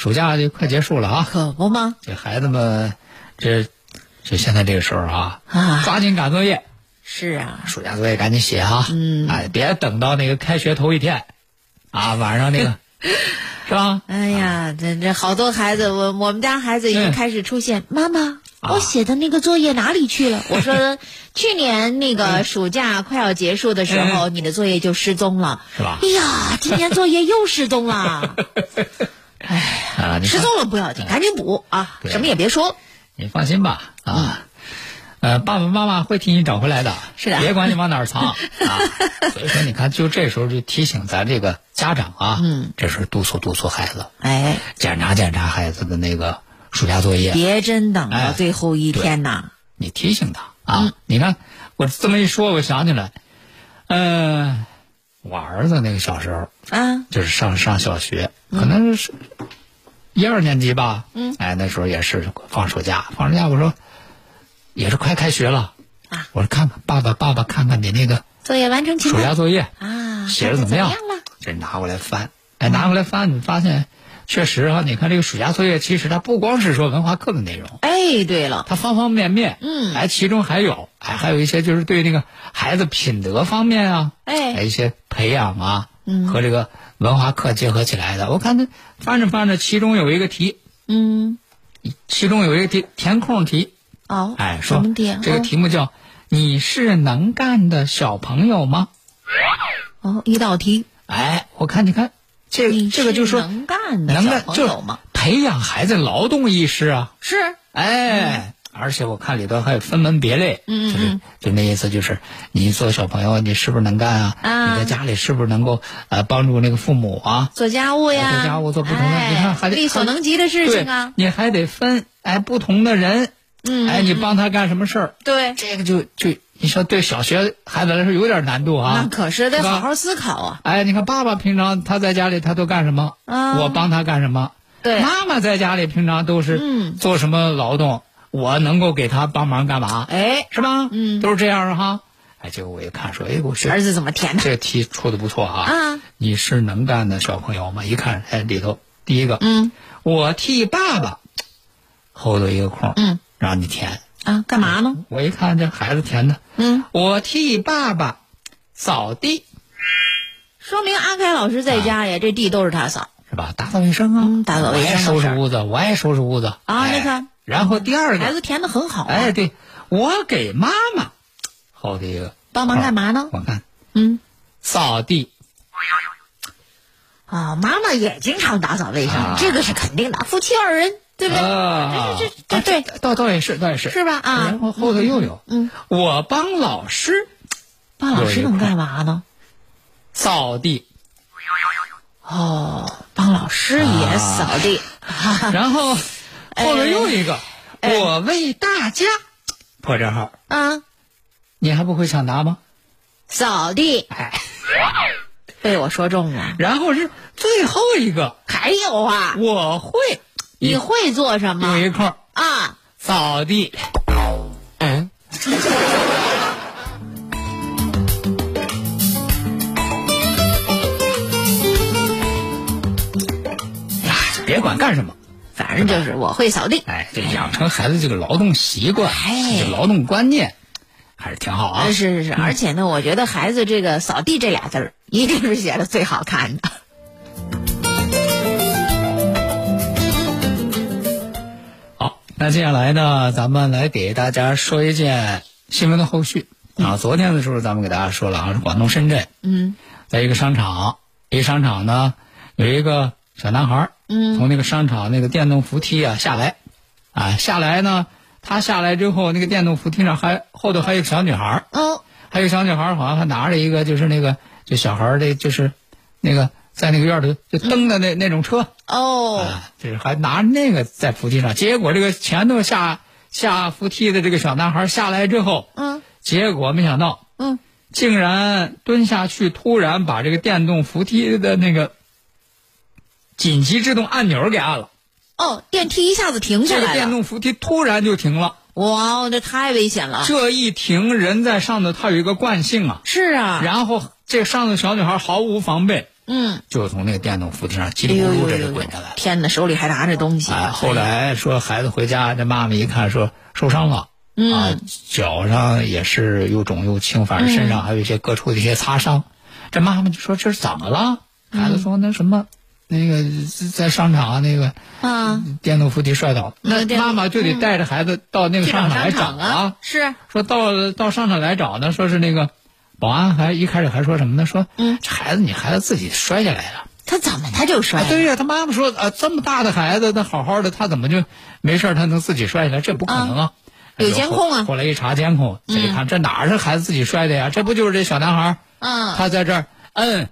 暑假就快结束了啊，可不吗？这孩子们，这这现在这个时候啊，啊。抓紧赶作业，是啊，暑假作业赶紧写啊，嗯。哎，别等到那个开学头一天，啊，晚上那个，是吧？哎呀，这这好多孩子，我我们家孩子已经嗯开始出现，妈妈，啊。我写的那个作业哪里去了？我说，去年那个暑假快要结束的时候，你的作业就失踪了，是吧？哎呀，今年作业又失踪了，啊，你失踪了不要紧，赶紧补啊，什么也别说。你放心吧，啊，呃，爸爸妈妈会替你找回来的，是的别管你往哪儿藏 啊。所以说，你看，就这时候就提醒咱这个家长啊，嗯，这时候督促督促孩子，哎，检查检查孩子的那个暑假作业，别真等哎到最后一天呐。你提醒他啊。嗯你看我这么一说，我想起来，嗯、我儿子那个小时候啊，就是上上小学，可能是一二年级吧。嗯，哎，那时候也是放暑假，放暑假我说也是快开学了啊，我说看看爸爸爸爸看看你那个作业完成情暑假作业啊，写的怎么样？看看怎么样了？这拿过来翻，哎，拿过来翻，你发现确实啊，你看这个暑假作业，其实它不光是说文化课的内容，哎，对了，它方方面面，嗯。哎，其中还有，哎，还有一些就是对那个孩子品德方面啊，哎。还有一些培养啊，嗯。和这个文化课结合起来的。我看他翻着翻着，其中有一个题，嗯，其中有一个题填空题，哦，哎，说？这个哦题目叫“你是能干的小朋友吗？哦，一道题，”？哎，我看你看，这个这个就是说能干的小能干就朋友吗？培养孩子劳动意识啊。是，哎，而且我看里头还有分门别类，嗯嗯就是就那意思就是，你做小朋友，你是不是能干啊？啊你在家里是不是能够呃帮助那个父母啊？做家务呀，做家务做不同的哎你看还得力所能及的事情啊，你还得分哎不同的人，嗯，哎，你帮他干什么事儿？对，这个就就你说对小学孩子来说有点难度啊那啊。可是得好好思考啊，哎，你看爸爸平常他在家里他都干什么？啊我帮他干什么？对，妈妈在家里平常都是嗯做什么劳动？我能够给他帮忙干嘛？哎，是吧？嗯都是这样的哈。哎，结果我一看说，哎，我学儿子怎么填的？这个题出的不错啊。啊，你是能干的小朋友吗？一看，哎，里头第一个，嗯我替爸爸，后头一个空，嗯，让你填。啊，干嘛呢？我一看这孩子填的，嗯，我替爸爸扫地，说明阿凯老师在家呀，这地都是他扫。是吧？打扫卫生啊，嗯打扫卫生我收拾屋子，我爱收拾屋子。啊哎你看。然后第二个，孩子填的很好啊，哎，对，我给妈妈，后头一个。帮忙干嘛呢？我看。嗯，扫地，啊，妈妈也经常打扫卫生啊，这个是肯定的，夫妻二人，对不对？啊，这这这对，倒倒也是，倒也是，是吧？啊。然，后后头又有，嗯，我帮老师。帮老师能干嘛呢？扫地，哦，帮老师也扫地，然后后头又一个，哎。我为大家。破折号，啊，你还不会抢答吗？扫地。哎，被我说中了。然后是最后一个，还有啊，我会，你会做什有么一空啊？扫地，嗯。呀，别管干什么，反正就是我会扫地。哎，这养成孩子这个劳动习惯，哎这个劳动观念，还是挺好啊呃。是是是，而且呢，我觉得孩子这个“扫地”这俩字儿一定是写的最好看的。那接下来呢，咱们来给大家说一件新闻的后续。啊。昨天的时候，咱们给大家说了啊，是广东深圳，嗯。在一个商场，一个商场呢有一个小男孩儿，嗯。从那个商场那个电动扶梯啊下来，啊下来呢，他下来之后，那个电动扶梯上还后头还有个小女孩儿，哦。还有小女孩儿好像还拿着一个就是那个就小孩儿的，就是那个在那个院里就蹬的那那种车。哦，啊，就是还拿着那个在扶梯上，结果这个前头下下扶梯的这个小男孩下来之后，嗯。结果没想到嗯，竟然蹲下去，突然把这个电动扶梯的那个紧急制动按钮给按了，哦，电梯一下子停下来了。这个，电动扶梯突然就停了。哇，这太危险了。这一停，人在上头，他有一个惯性啊，是啊，然后这上头小女孩毫无防备，嗯，就从那个电动扶梯上叽哎里咕噜这就滚下来了。天哪，手里还拿着东西。哎，后来说孩子回家，这妈妈一看说受伤了，嗯。啊，脚上也是又肿又青，反正身上还有一些各处的一些擦伤。这妈妈就说这是怎么了？孩子说那什么，那个在商场啊那个啊，电动扶梯摔倒，那妈妈就得带着孩子到那个商场来找啊，是，说到到商场来找呢，说是那个保安还一开始还说什么呢？说嗯这孩子你孩子自己摔下来了。他怎么他就摔？对呀、他妈妈说啊，这么大的孩子，他好好的，他怎么就没事他能自己摔下来？这不可能啊！有哎监控啊后后来一查监控，这一看，这哪是孩子自己摔的呀？这不就是这小男孩儿嗯，他在这儿摁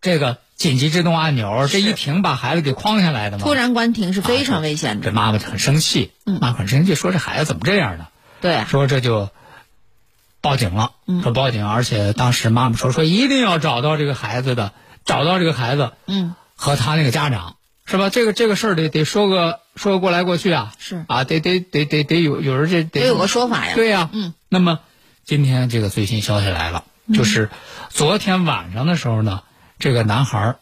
这个紧急制动按钮，这一停把孩子给框下来的吗？突然关停是非常危险的。这妈妈很生气，妈妈很生气，说这孩子怎么这样呢？对啊，说这就报警了，嗯。说报警，而且当时妈妈说说一定要找到这个孩子的，找到这个孩子，嗯，和他那个家长，是吧？这个这个事儿得得说个说个过来过去啊，是。啊，得得得得得有有人这得得有个说法呀。对呀、嗯。那么今天这个最新消息来了，就是昨天晚上的时候呢，这个男孩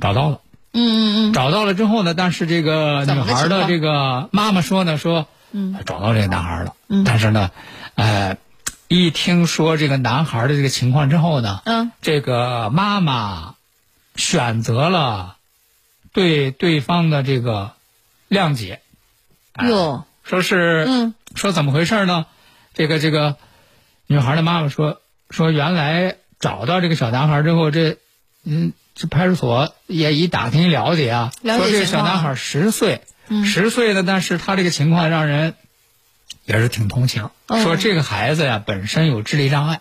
找到了。嗯嗯嗯，找到了之后呢，但是这个怎女孩的这个妈妈说呢，说，嗯，找到这个男孩了，嗯，但是呢，呃，一听说这个男孩的这个情况之后呢，嗯，这个妈妈选择了对对方的这个谅解，哎哟，说是，嗯，说怎么回事呢？这个这个女孩的妈妈说说原来找到这个小男孩之后，这嗯，这派出所也一打听一了解啊，了解说这个小男孩十岁，嗯。十岁呢，但是他这个情况让人也是挺同情，哦。说这个孩子呀本身有智力障碍，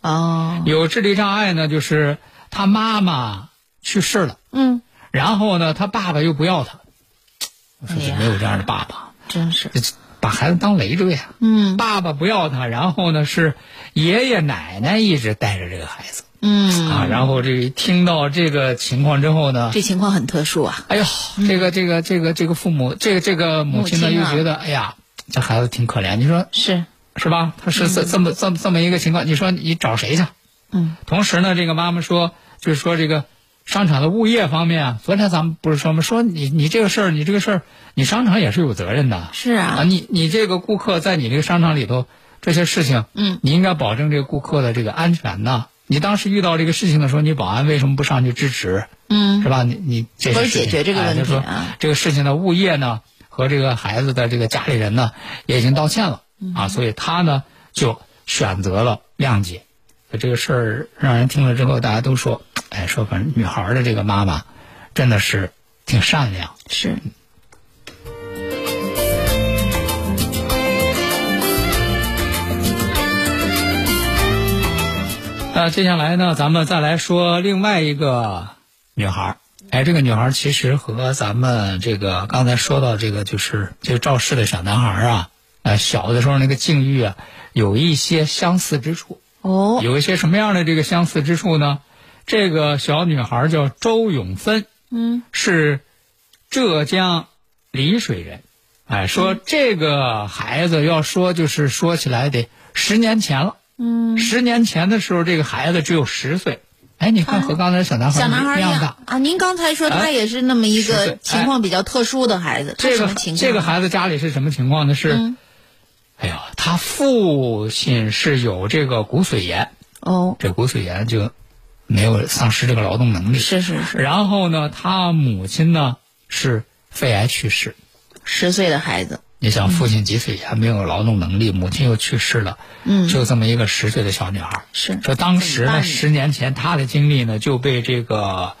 哦，有智力障碍呢，就是他妈妈去世了，嗯，然后呢，他爸爸又不要他，我说哎呀。怎么有这样的爸爸？真是，把孩子当累赘啊、嗯。爸爸不要他，然后呢是爷爷奶奶一直带着这个孩子、嗯，啊，然后这一听到这个情况之后呢，这情况很特殊啊。哎呦，这个这个这个这个父母，这个这个母亲呢又觉得，哎呀，这孩子挺可怜，你说是，是吧？他是这这么这么这么一个情况，你说你找谁去？嗯，同时呢，这个妈妈说，就是说这个商场的物业方面啊，昨天咱们不是说吗？说你你这个事儿，你这个事儿，你商场也是有责任的。是啊啊，你你这个顾客在你这个商场里头这些事情，嗯，你应该保证这个顾客的这个安全呐。你当时遇到这个事情的时候，你保安为什么不上去支持？嗯是吧？你你这或者些事情解决这个问题哎就说啊这个事情的物业呢和这个孩子的这个家里人呢也已经道歉了、嗯啊，所以他呢就选择了谅解。这个事儿让人听了之后，大家都说，哎，说反正女孩的这个妈妈真的是挺善良。是，那接下来呢，咱们再来说另外一个女孩儿。哎，这个女孩其实和咱们这个刚才说到这个就是这个肇事的小男孩儿啊，呃，小的时候那个境遇啊，有一些相似之处。哦，有一些什么样的这个相似之处呢？这个小女孩叫周永芬，嗯，是浙江丽水人。哎，说这个孩子要说就是说起来得十年前了。嗯，十年前的时候，这个孩子只有十岁。哎，你看和刚才小男孩小男孩一一样。啊。您刚才说他哎也是那么一个情况比较特殊的孩子，他这个什么情况？这个孩子家里是什么情况呢？是，嗯哎呦，他父亲是有这个骨髓炎，哦，这骨髓炎就没有丧失这个劳动能力。是是是，然后呢，他母亲呢是肺癌去世。十岁的孩子，你想，父亲几岁还没有劳动能力，母亲又去世了，嗯，就这么一个十岁的小女孩。是说当时呢，十年前她的经历呢就被这个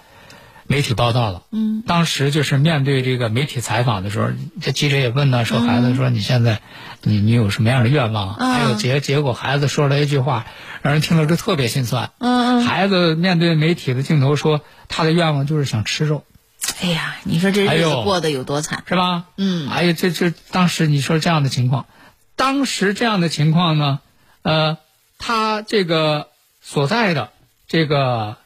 媒体报道了。嗯，当时就是面对这个媒体采访的时候，这记者也问呢，说孩子说你现在你你有什么样的愿望？啊还有结结果孩子说了一句话，让人听了就特别心酸。嗯嗯，孩子面对媒体的镜头说，他的愿望就是想吃肉，哎呀，你说这日子过得有多惨？是吧？嗯。哎呀，这这当时你说这样的情况，当时这样的情况呢，呃，他这个所在的这个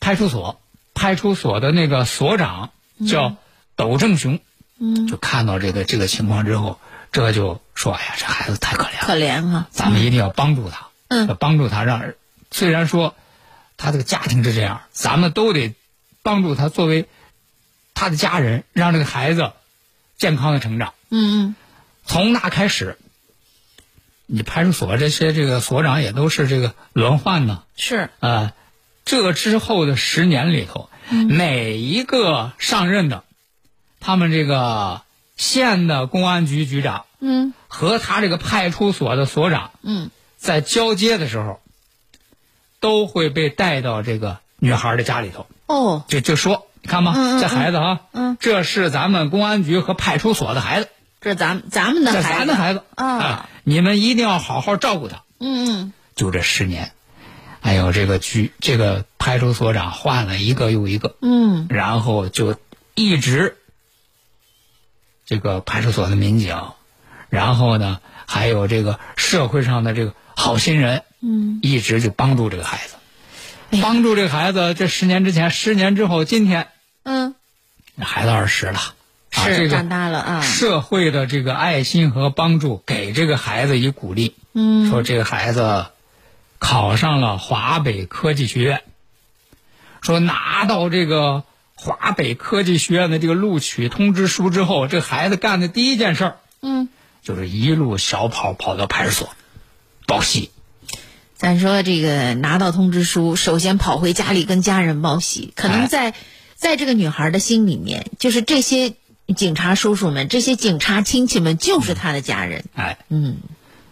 派出所，派出所的那个所长叫斗正雄，嗯，就看到这个这个情况之后，这就说：“哎呀，这孩子太可怜了，可怜哈，咱们一定要帮助他，嗯。要帮助他让，虽然说他这个家庭是这样，咱们都得帮助他，作为他的家人，让这个孩子健康的成长。嗯嗯，从那开始，你派出所这些这个所长也都是这个轮换呢，是，呃，这之后的十年里头，每一个上任的，他们这个县的公安局局长嗯。和他这个派出所的所长，嗯，在交接的时候，都会被带到这个女孩的家里头，哦，就就说，你看吧，嗯嗯这孩子啊，嗯。这是咱们公安局和派出所的孩子，这是咱们咱们的孩子，咱的孩子。啊。哎你们一定要好好照顾他。嗯嗯，就这十年，哎呦，这个局这个派出所长换了一个又一个，嗯，然后就一直这个派出所的民警，然后呢，还有这个社会上的这个好心人，嗯，一直就帮助这个孩子，帮助这个孩子。这十年之前，十年之后，今天嗯，孩子二十了，啊，这是长大了啊，社会的这个爱心和帮助，给这个孩子以鼓励。嗯，说这个孩子考上了华北科技学院，说拿到这个华北科技学院的这个录取通知书之后，这孩子干的第一件事儿嗯，就是一路小跑跑到派出所报喜。咱说这个拿到通知书，首先跑回家里跟家人报喜，可能哎在在这个女孩的心里面，就是这些警察叔叔们、这些警察亲戚们就是她的家人。哎，嗯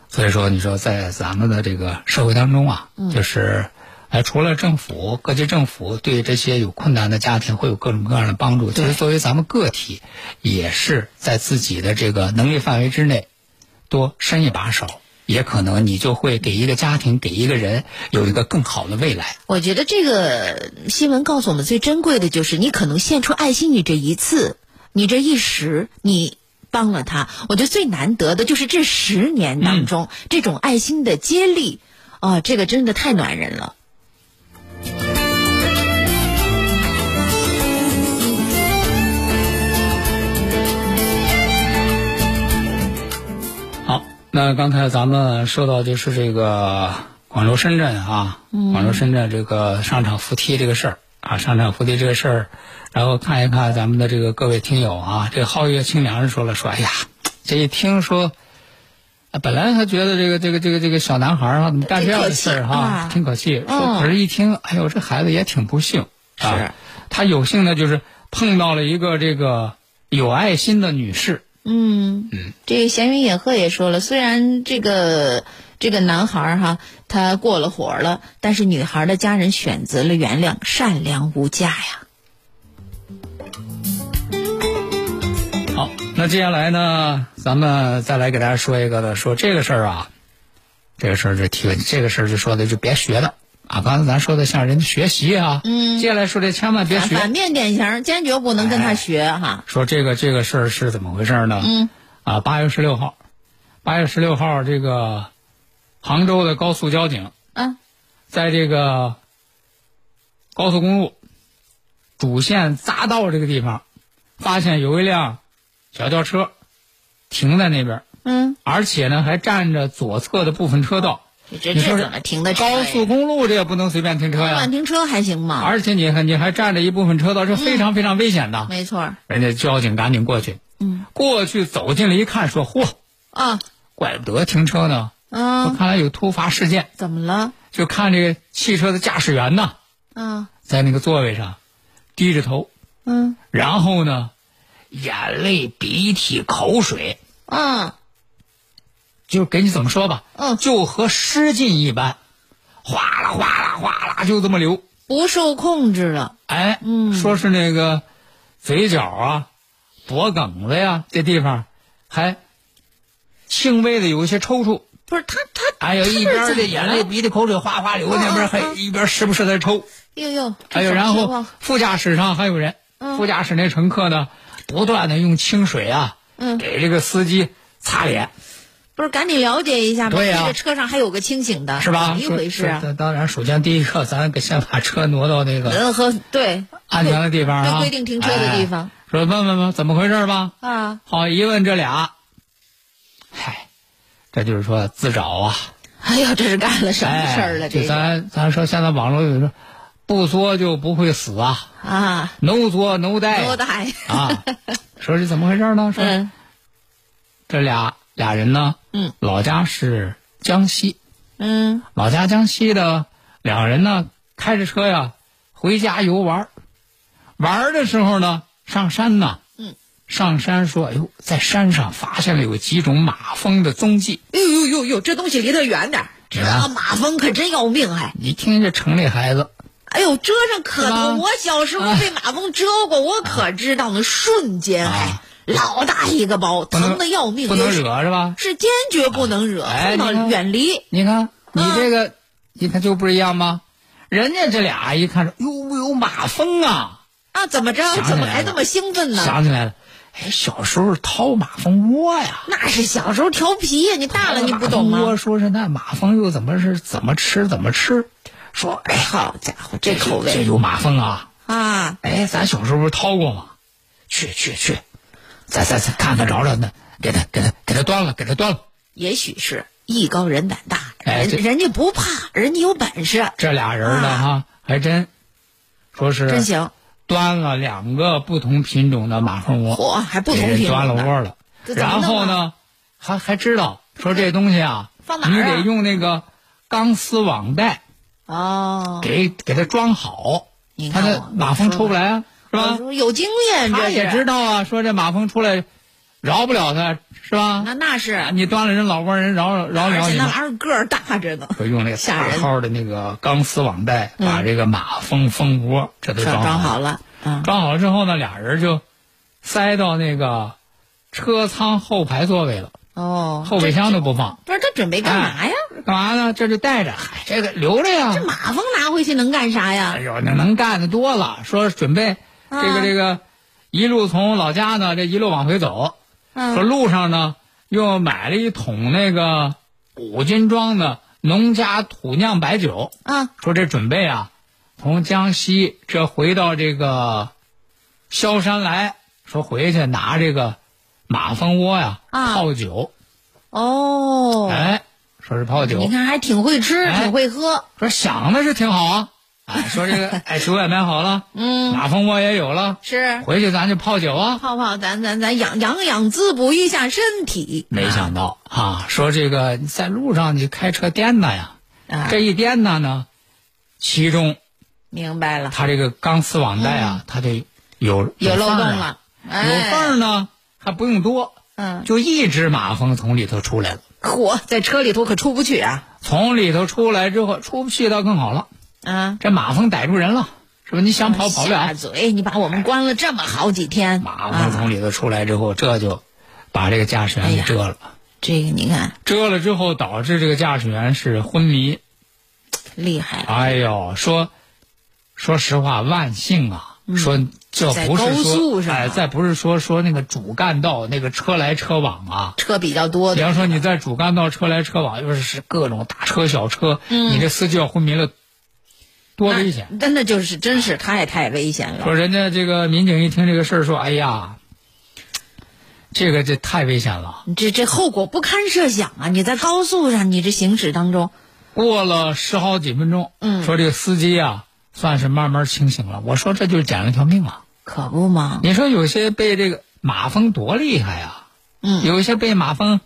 所以说你说在咱们的这个社会当中啊，就是。哎，除了政府，各级政府对这些有困难的家庭会有各种各样的帮助。其实作为咱们个体，也是在自己的这个能力范围之内，多伸一把手，也可能你就会给一个家庭、给一个人有一个更好的未来。我觉得这个新闻告诉我们最珍贵的就是，你可能献出爱心，你这一次，你这一时，你帮了他。我觉得最难得的就是这十年当中、这种爱心的接力，啊、这个真的太暖人了。那刚才咱们说到就是这个广州、深圳啊，广州、深圳这个商场扶梯这个事儿啊，商场扶梯这个事儿，然后看一看咱们的这个各位听友啊，这个皓月清凉说了说，哎呀，这一听说。啊本来他觉得这个这个这个这个小男孩儿啊，怎么干这样的事儿哈，啊挺可气。可是，一听，哎呦，这孩子也挺不幸啊。他有幸呢，就是碰到了一个这个有爱心的女士，嗯，这个闲云野鹤也说了，虽然这个这个男孩哈他过了火了，但是女孩的家人选择了原谅，善良无价呀。好，那接下来呢，咱们再来给大家说一个的，说这个事儿啊，这个事儿就提问，这个事儿就说的就别学了啊。刚才咱说的像人家学习啊，嗯接下来说这千万别学。反反面典型，坚决不能跟他学哈。说这个这个事儿是怎么回事呢？嗯，啊，八月十六号，八月十六号，这个杭州的高速交警嗯，在这个高速公路主线匝道这个地方，发现有一辆小轿车停在那边，嗯，而且呢还占着左侧的部分车道。这你说这怎么停的高速公路这也不能随便停车呀。乱，停车还行吗？而且你还你还占着一部分车道，这非常非常危险的。没错，人家交警赶紧过去，嗯，过去走进来一看，说：“嚯，啊，怪不得停车呢。说嗯，看来有突发事件，怎么了？就看这个汽车的驾驶员呢，嗯。在那个座位上低着头，嗯。然后呢，眼泪、鼻涕、口水，嗯就给你怎么说吧，嗯就和失禁一般，哗啦哗啦哗啦就这么流。不受控制了。哎，嗯说是那个嘴角啊、脖梗子呀这地方还轻微的有一些抽搐。不是他他，哎呦，一边是怎么儿这眼泪、鼻涕、口水哗哗流，嗯那边还嗯一边时不时在抽。哎呦呦，哎呦，然后副驾驶上还有人，嗯副驾驶那乘客呢，不断的用清水啊，嗯给这个司机擦脸，不是赶紧了解一下吧？对呀这车上还有个清醒的，是吧？怎么一回事啊？当然，首先第一个，咱给先把车挪到那个嗯和对安全的地方啊，对规定停车的地方哎说问问吧怎么回事吧。啊，好，一问这俩，嗨，这就是说自找啊。哎呦，这是干了什么事儿了？哎这是咱咱说现在网络有说，不作就不会死啊啊，，no 作 no die？啊。说是怎么回事呢？说嗯这俩俩人呢，嗯，老家是江西，嗯。老家江西的两人呢，开着车呀回家游玩儿。玩儿的时候呢，上山呢，嗯，上山说，哎呦，在山上发现了有几种马蜂的踪迹。哎呦呦呦呦，这东西离得远点儿，这马蜂可真要命哎。你听这城里孩子，哎呦，蛰上可是吧？多！我小时候被马蜂蛰过，我可知道那瞬间哎。啊老大一个包，疼的要命，不能惹是吧？是坚决不能惹，哎碰到远离。你看你啊这个，你看就不一样吗？人家这俩一看说，哟有马蜂啊，啊，怎么着？怎么还这么兴奋呢？想起来了，哎，小时候掏马蜂窝呀。那是小时候调皮呀，你大了你不懂吗？窝说是那马蜂又怎么是怎么吃怎么吃？说哎，好家伙，这口味这有马蜂啊！啊！哎，咱小时候不是掏过吗？去去去，再再再看看找找呢，给他给他给他端了，给他端了。也许是艺高人胆大，哎人人家不怕，人家有本事，这俩人呢啊哈，还真说是真行。端了两个不同品种的马蜂窝，嚯，还不同品种的，端了窝了。然后呢，还还知道说这东西啊，放哪儿啊你得用那个钢丝网袋哦，给给它装好，它的你看我马蜂出不来啊，是吧？有经验，这他也知道啊，说这马蜂出来饶不了他，是吧？那那是，你端了人老窝，人饶饶而且那了你那？玩意儿个儿大着呢，就用那个大号的那个钢丝网袋，嗯把这个马蜂蜂窝这都装装好了，嗯，装好了之后呢，俩人就塞到那个车舱后排座位了，哦，后备箱都不放。不是他准备干嘛呀？干嘛呢？这就带着，嗨，这个留着呀。这马蜂拿回去能干啥呀哎？呦，那能干的多了。说准备这个啊这个，一路从老家呢，这一路往回走。说嗯，路上呢，又买了一桶那个五斤装的农家土酿白酒。啊，说这准备啊，从江西这回到这个萧山来，说回去拿这个马蜂窝呀、啊泡酒。哦，哎，说是泡酒。你看还挺会吃，哎挺会喝，说想的是挺好啊，哎，说这个哎酒也买好了，嗯，马蜂窝也有了，是回去咱就泡酒啊。泡泡，咱咱咱养养养，滋补一下身体。没想到啊，说这个在路上你开车颠呐呀，啊，这一颠呐呢，其中明白了，他这个钢丝网带啊，它得有嗯有漏洞了，有哎缝儿呢还不用多，嗯，就一只马蜂从里头出来了。嚯，在车里头可出不去啊！从里头出来之后，出不去倒更好了，啊，这马蜂逮住人了，是吧？你想跑跑不了。下嘴，你把我们关了这么好几天，马蜂啊，从里头出来之后，这就把这个驾驶员给蛰了。这个你看蛰了之后，导致这个驾驶员是昏迷。厉害，哎呦，说说实话，万幸啊，说这不是说，哎，再不是说说那个主干道那个车来车往啊。车比较多的，比方说你在主干道车来车往，又是各种大车小车，嗯你这司机要昏迷了，多危险！真的就是真是太太危险了。说人家这个民警一听这个事儿，说：“哎呀，这个这太危险了。这这后果不堪设想啊！你在高速上，你这行驶当中，”过了十好几分钟，嗯说这个司机啊，算是慢慢清醒了。我说这就是捡了条命啊！可不嘛，你说有些被这个马蜂多厉害啊，嗯，有一些被马蜂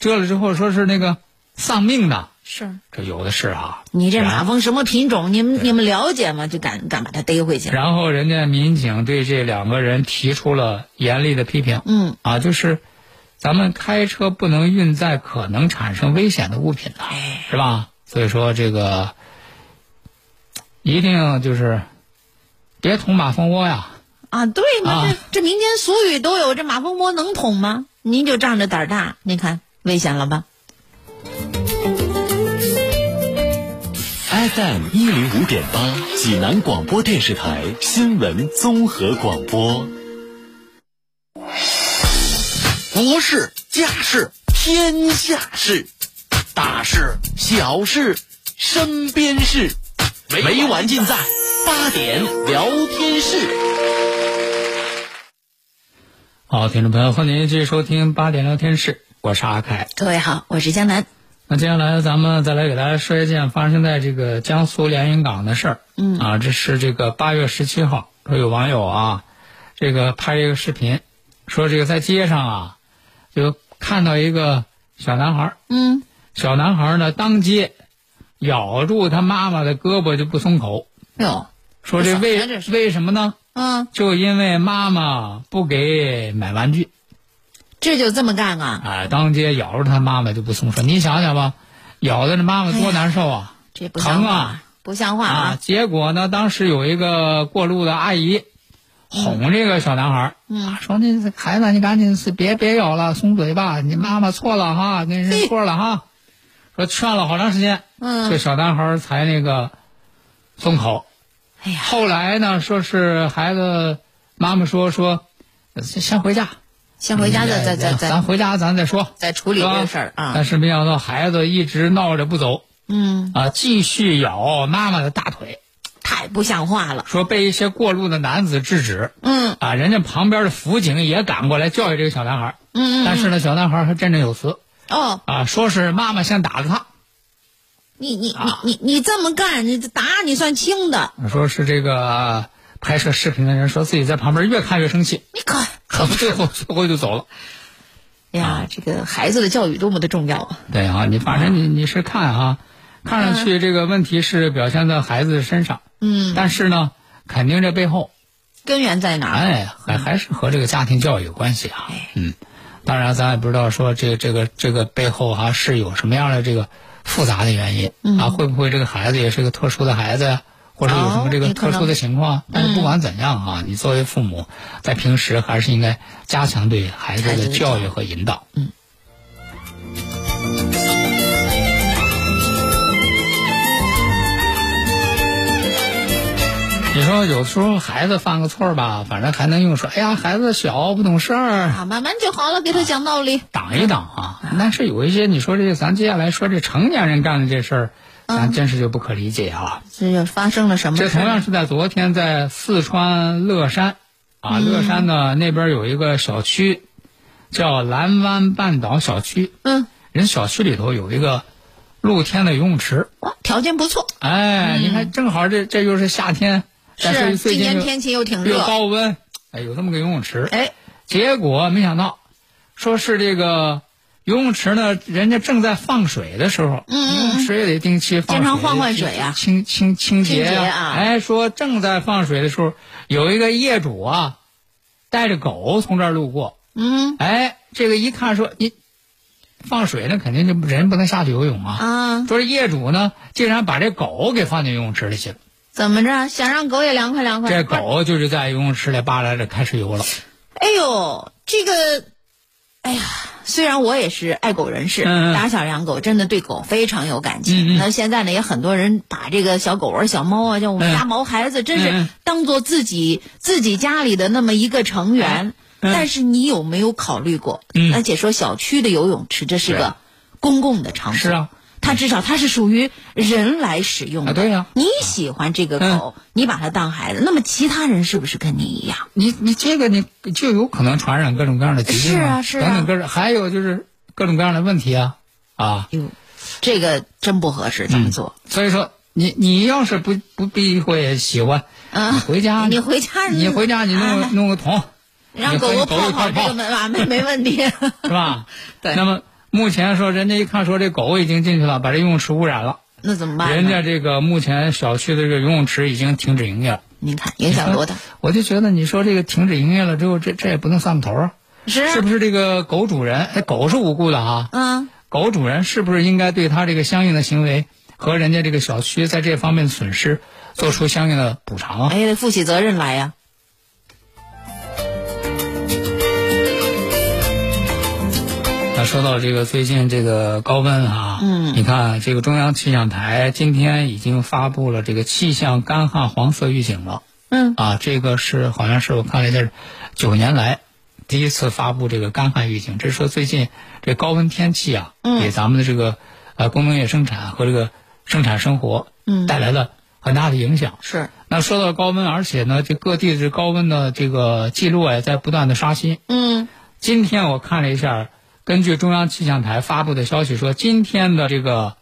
蛰了之后说是那个丧命的，是这有的是啊。你这马蜂什么品种？你们你们了解吗？就敢敢把它逮回去？然后人家民警对这两个人提出了严厉的批评。嗯，啊，就是咱们开车不能运载可能产生危险的物品的，哎是吧？所以说这个一定就是别捅马蜂窝呀。啊，对嘛，啊这这民间俗语都有，这马蜂窝能捅吗？您就仗着胆儿大，您看危险了吧？FM 一零五点八，济南广播电视台新闻综合广播。国事、家事、天下事，大事、小事、身边事，每晚尽在八点聊天室。好，听众朋友，欢迎您继续收听八点聊天室，我是阿凯。各位好，我是江南。那接下来咱们再来给大家说一件发生在这个江苏连云港的事儿。嗯。啊，这是这个八月十七号，说有网友啊，这个拍一个视频，说这个在街上啊，就看到一个小男孩儿，嗯，小男孩儿呢当街咬住他妈妈的胳膊就不松口，哟，说这为为什么呢？嗯，就因为妈妈不给买玩具，这就这么干啊？啊，当街咬着他妈妈就不松手。你想想吧，咬的这妈妈多难受啊！这不，疼啊不像话啊！结果呢，当时有一个过路的阿姨哄这个小男孩儿，嗯啊说那孩子你赶紧是别别咬了，松嘴吧，你妈妈错了哈，跟人错了哈。说劝了好长时间，嗯这小男孩儿才那个松口。哎呀，后来呢，说是孩子妈妈说说，呃先回家，先回家再再再再。咱回家咱再说，再处理这个事儿啊。但。是没想到孩子一直闹着不走。嗯，啊，继续咬妈妈的大腿，太不像话了。说被一些过路的男子制止。嗯。啊，人家旁边的辅警也赶过来教育这个小男孩，嗯嗯，但是呢，小男孩还振振有词。哦，啊，说是妈妈先打的他，你你你啊。你你这么干，你打你算轻的，说是这个拍摄视频的人说自己在旁边越看越生气，你看，可最后最后就走了。哎呀，这个孩子的教育多么的重要啊！对啊，你反正你你是看啊，看上去这个问题是表现在孩子身上，嗯，但是呢，肯定这背后，根源在哪儿？哎，还还是和这个家庭教育有关系啊。嗯，当然咱也不知道说这这个这个背后啊是有什么样的这个复杂的原因、啊，会不会这个孩子也是个特殊的孩子呀？或者有什么这个特殊的情况？但是不管怎样啊，你作为父母，在平时还是应该加强对孩子的的教育和引导。嗯。你说有时候孩子犯个错吧，反正还能用说，哎呀，孩子小不懂事儿，啊，慢慢就好了，给他讲道理。挡一挡啊。但是有一些你说这个，咱接下来说这成年人干的这事儿，咱真是就不可理解啊。这又发生了什么这？同样是在昨天，在四川乐山，啊，乐山呢那边有一个小区，叫蓝湾半岛小区，嗯，人小区里头有一个露天的游泳池，哇，条件不错，哎，你看正好这这又是夏天，但是今年天气又挺热又热，高温，哎，有这么个游泳池，哎，结果没想到，说是这个游泳池呢，人家正在放水的时候，游泳池也得定期放水，经常换换水啊清清清洁清洁啊哎，说正在放水的时候，有一个业主啊，带着狗从这儿路过，嗯哎，这个一看说你放水那，肯定就人不能下去游泳啊。啊，说业主呢，竟然把这狗给放进游泳池里去了。怎么着？想让狗也凉快凉快？这狗就是在游泳池里扒拉着开始游了。哎呦，这个，哎呀，虽然我也是爱狗人士，打小养狗，真的对狗非常有感情。那现在呢，也很多人把这个小狗啊、小猫啊，像我们嗯家毛孩子，真是当做自己自己家里的那么一个成员。嗯但是你有没有考虑过？嗯而且说小区的游泳池，这是是个公共的场所。是啊。它至少它是属于人来使用的。啊对呀你喜欢这个狗，你把它当孩子，那么其他人是不是跟你一样？你你这个你就有可能传染各种各样的疾病是啊是啊等等各种，还有就是各种各样的问题啊啊，哟，这个真不合适这么做。所以说你你要是不不避讳喜欢，啊你回家你回家你回家你弄个啊弄个桶，让狗狗泡泡这个没完没没问题。是吧？对那么目前说人家一看说这狗已经进去了，把这游泳池污染了，那怎么办？人家这个目前小区的这个游泳池已经停止营业了。您看影响多大？我就觉得你说这个停止营业了之后，这这也不能算头啊，是啊是不是这个狗主人？哎，狗是无辜的啊，嗯，狗主人是不是应该对他这个相应的行为和人家这个小区在这方面的损失做出相应的补偿啊？哎，得负起责任来呀。那说到这个最近这个高温啊，嗯你看这个中央气象台今天已经发布了这个气象干旱黄色预警了。嗯啊，这个是好像是我看了一下，九年来第一次发布这个干旱预警。这是说最近这高温天气啊，嗯给咱们的这个呃工农业生产和这个生产生活嗯带来了很大的影响。是，那说到高温，而且呢，这各地的这高温的这个记录啊也在不断的刷新。嗯今天我看了一下，根据中央气象台发布的消息说，今天的这个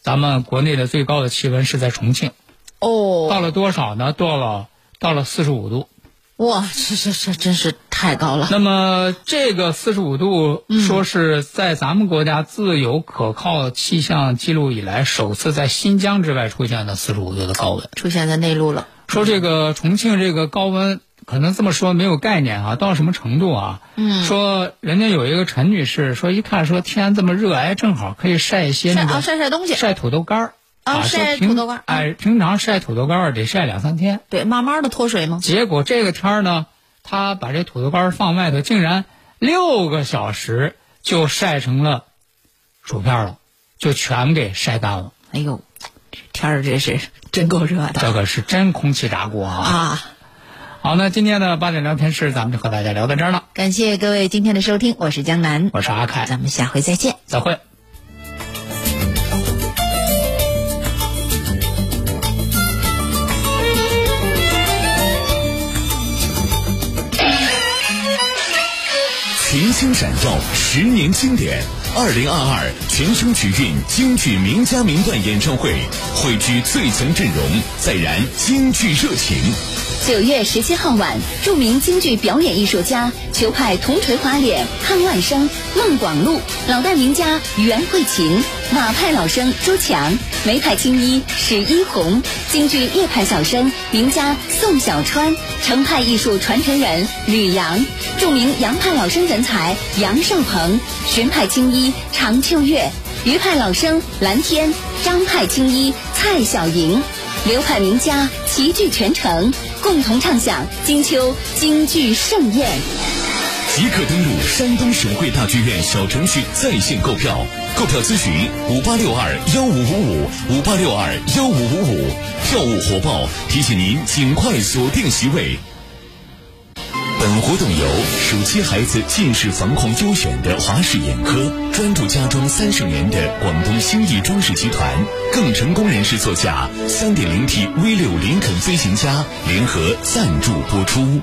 咱们国内的最高的气温是在重庆，哦，到了多少呢？到了到了四十五度。哇，这这这真是太高了。那么这个四十五度，说是在咱们国家自有可靠气象记录以来，首次在新疆之外出现的四十五度的高温。出现在内陆了。说这个重庆这个高温，可能这么说没有概念啊，到什么程度啊？嗯说人家有一个陈女士说，一看说天这么热，哎，正好可以晒一些那个晒晒东西，晒土豆干儿啊晒平土豆干儿哎，平常晒土豆干儿得晒两三天，对，慢慢的脱水嘛？结果这个天儿呢，他把这土豆干儿放外头，竟然六个小时就晒成了薯片了，就全给晒干了。哎呦，这天儿这是真够热的这个是真空气炸锅啊！啊！好，那今天的八点聊天室，咱们就和大家聊到这儿了。感谢各位今天的收听，我是江南，我是阿凯，咱们下回再见。再会。群星闪耀，十年经典。二零二二全声曲韵京剧名家名段演唱会，汇聚最强阵容，再燃京剧热情。九月十七号晚，著名京剧表演艺术家、球派铜锤花脸潘万生、孟广禄，老旦名家袁慧琴，马派老生朱强，梅派青衣史一红，京剧叶派小生名家宋小川，程派艺术传承人吕阳，著名杨派老生人才杨少鹏，荀派青衣常秋月，余派老生蓝天，张派青衣蔡小莹。流派名家齐聚全城，共同唱响金秋京剧盛宴。即刻登录山东省会大剧院小程序在线购票，购票咨询五八六二幺五五五五八六二幺五五五，票务火爆，提醒您尽快锁定席位。本活动由暑期孩子近视防控优选的华视眼科，专注家装三十年的广东兴义装饰集团，更成功人士座驾三点零 T V 六林肯飞行家联合赞助播出。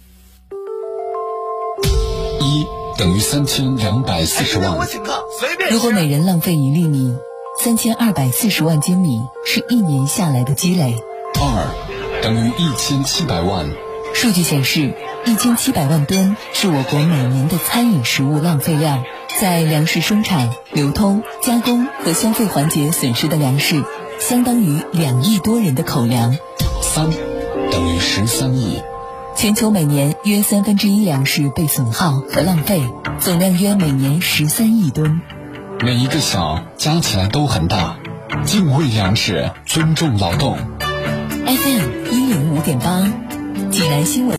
等于三千两百四十万。如果每人浪费一粒米，三千二百四十万斤米是一年下来的积累。二等于一千七百万。数据显示，一千七百万吨是我国每年的餐饮食物浪费量。在粮食生产、流通、加工和消费环节损失的粮食，相当于两亿多人的口粮。三等于十三亿。全球每年约三分之一粮食被损耗和浪费，总量约每年十三亿吨。每一个小加起来都很大。敬畏粮食，尊重劳动。FM 一零五点八，济南新闻。